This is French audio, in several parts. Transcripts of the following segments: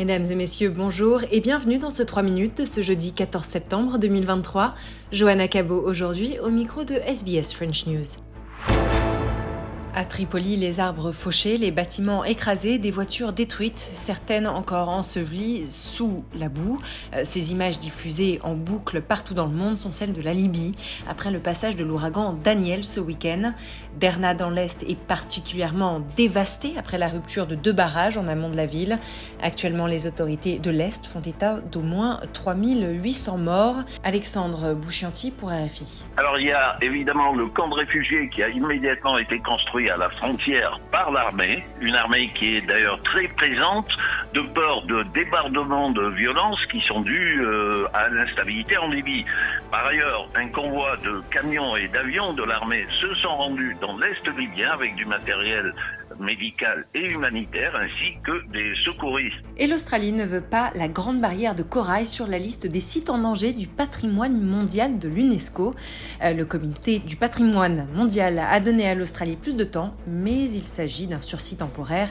Mesdames et messieurs, bonjour et bienvenue dans ce 3 minutes de ce jeudi 14 septembre 2023. Johanna Cabot aujourd'hui au micro de SBS French News. À Tripoli, les arbres fauchés, les bâtiments écrasés, des voitures détruites, certaines encore ensevelies sous la boue. Euh, ces images diffusées en boucle partout dans le monde sont celles de la Libye, après le passage de l'ouragan Daniel ce week-end. Derna dans l'Est est particulièrement dévastée après la rupture de deux barrages en amont de la ville. Actuellement, les autorités de l'Est font état d'au moins 3800 morts. Alexandre Bouchianti pour RFI. Alors il y a évidemment le camp de réfugiés qui a immédiatement été construit à la frontière par l'armée, une armée qui est d'ailleurs très présente de peur de débordements de violence qui sont dus euh, à l'instabilité en Libye. Par ailleurs, un convoi de camions et d'avions de l'armée se sont rendus dans l'Est libyen avec du matériel médical et humanitaire ainsi que des secouristes. Et l'Australie ne veut pas la grande barrière de corail sur la liste des sites en danger du patrimoine mondial de l'UNESCO. Euh, le comité du patrimoine mondial a donné à l'Australie plus de temps, mais il s'agit d'un sursis temporaire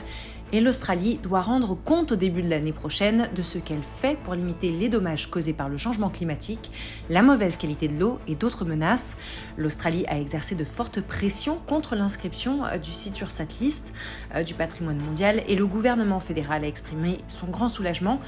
et l'Australie doit rendre compte au début de l'année prochaine de ce qu'elle fait pour limiter les dommages causés par le changement climatique, la mauvaise qualité de l'eau et d'autres menaces. L'Australie a exercé de fortes pressions contre l'inscription euh, du site sur cette liste euh, du patrimoine mondial et le gouvernement fédéral a exprimé son grand soulagement.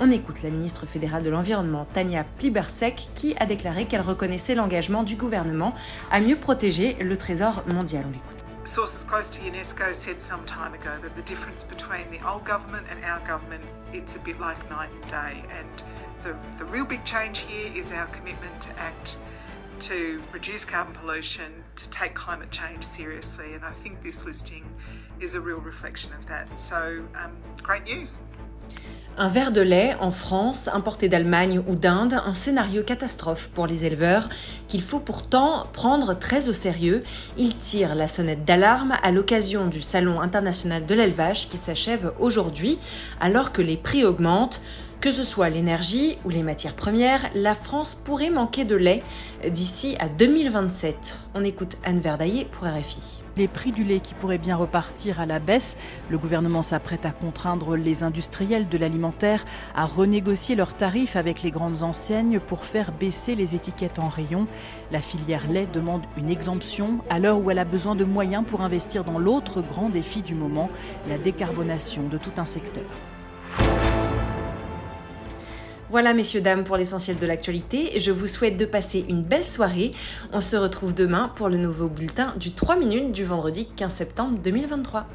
On écoute la ministre fédérale de l'Environnement, Tania Plibersek, qui a déclaré qu'elle reconnaissait l'engagement du gouvernement à mieux protéger le trésor mondial. On l'écoute. Sources close to UNESCO said some time ago that the difference between the old government and our government, it's a bit like night and day. And the, the real big change here is our commitment to act to reduce carbon pollution, to take climate change seriously. And I think this listing is a real reflection of that. So, um, great news. Un verre de lait en France, importé d'Allemagne ou d'Inde, un scénario catastrophe pour les éleveurs qu'il faut pourtant prendre très au sérieux. Il tire la sonnette d'alarme à l'occasion du Salon international de l'élevage qui s'achève aujourd'hui alors que les prix augmentent. Que ce soit l'énergie ou les matières premières, la France pourrait manquer de lait d'ici à 2027. On écoute Anne Verdaillé pour RFI les prix du lait qui pourraient bien repartir à la baisse. Le gouvernement s'apprête à contraindre les industriels de l'alimentaire à renégocier leurs tarifs avec les grandes enseignes pour faire baisser les étiquettes en rayon. La filière lait demande une exemption à l'heure où elle a besoin de moyens pour investir dans l'autre grand défi du moment, la décarbonation de tout un secteur. Voilà, messieurs, dames, pour l'essentiel de l'actualité. Je vous souhaite de passer une belle soirée. On se retrouve demain pour le nouveau bulletin du 3 minutes du vendredi 15 septembre 2023.